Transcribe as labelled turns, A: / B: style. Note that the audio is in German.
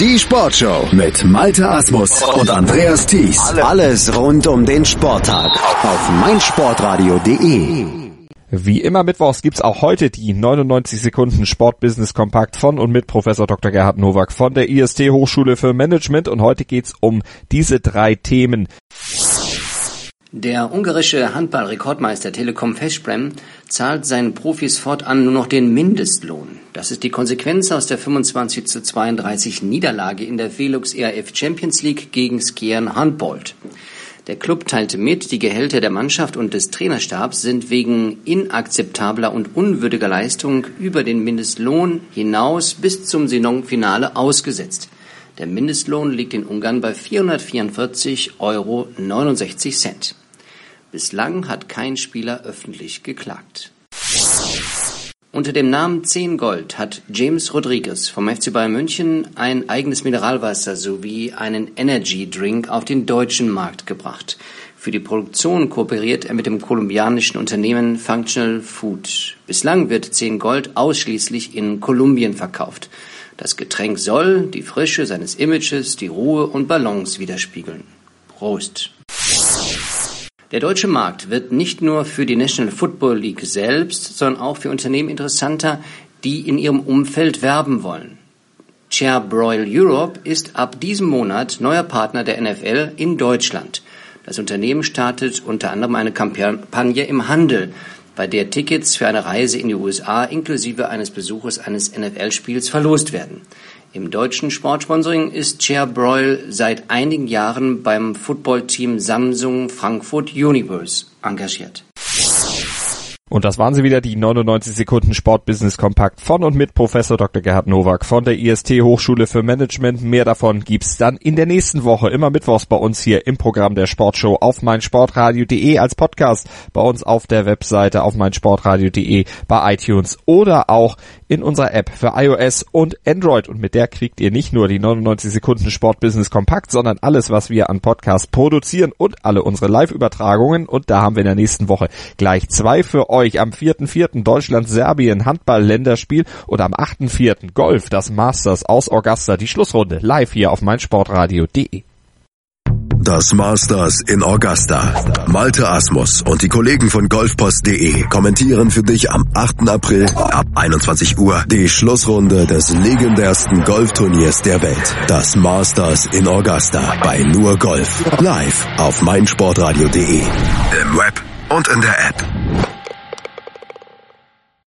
A: Die Sportshow mit Malte Asmus und Andreas Thies. Alles rund um den Sporttag auf meinsportradio.de.
B: Wie immer mittwochs gibt's auch heute die 99 Sekunden Sportbusiness Kompakt von und mit Professor Dr. Gerhard Nowak von der IST Hochschule für Management und heute geht's um diese drei Themen.
C: Der ungarische Handballrekordmeister Telekom Feschbrem zahlt seinen Profis fortan nur noch den Mindestlohn. Das ist die Konsequenz aus der 25 zu 32 Niederlage in der Velux ERF Champions League gegen Skiern Handbold. Der Club teilte mit, die Gehälter der Mannschaft und des Trainerstabs sind wegen inakzeptabler und unwürdiger Leistung über den Mindestlohn hinaus bis zum Saisonfinale ausgesetzt. Der Mindestlohn liegt in Ungarn bei 444,69 Euro. Bislang hat kein Spieler öffentlich geklagt. Unter dem Namen 10 Gold hat James Rodriguez vom FC Bayern München ein eigenes Mineralwasser sowie einen Energy Drink auf den deutschen Markt gebracht. Für die Produktion kooperiert er mit dem kolumbianischen Unternehmen Functional Food. Bislang wird 10 Gold ausschließlich in Kolumbien verkauft. Das Getränk soll die Frische seines Images, die Ruhe und Balance widerspiegeln. Prost! Der deutsche Markt wird nicht nur für die National Football League selbst, sondern auch für Unternehmen interessanter, die in ihrem Umfeld werben wollen. Chairbroil Europe ist ab diesem Monat neuer Partner der NFL in Deutschland. Das Unternehmen startet unter anderem eine Kampagne im Handel, bei der Tickets für eine Reise in die USA inklusive eines Besuches eines NFL-Spiels verlost werden. Im deutschen Sportsponsoring ist Chair Broil seit einigen Jahren beim Footballteam Samsung Frankfurt Universe engagiert.
B: Und das waren sie wieder, die 99 Sekunden Sportbusiness Kompakt von und mit Professor Dr. Gerhard Nowak von der IST Hochschule für Management. Mehr davon gibt's dann in der nächsten Woche, immer mittwochs bei uns hier im Programm der Sportshow auf meinsportradio.de als Podcast, bei uns auf der Webseite auf meinsportradio.de, bei iTunes oder auch in unserer App für iOS und Android. Und mit der kriegt ihr nicht nur die 99 Sekunden Sportbusiness Kompakt, sondern alles, was wir an Podcasts produzieren und alle unsere Live-Übertragungen. Und da haben wir in der nächsten Woche gleich zwei für euch euch am 4.4. Deutschland-Serbien Handball-Länderspiel und am 8.4. Golf, das Masters aus Augusta, die Schlussrunde live hier auf meinsportradio.de.
A: Das Masters in Augusta. Malte Asmus und die Kollegen von golfpost.de kommentieren für dich am 8. April ab 21 Uhr die Schlussrunde des legendärsten Golfturniers der Welt. Das Masters in Augusta bei nur Golf. Live auf meinsportradio.de. Im Web und in der App.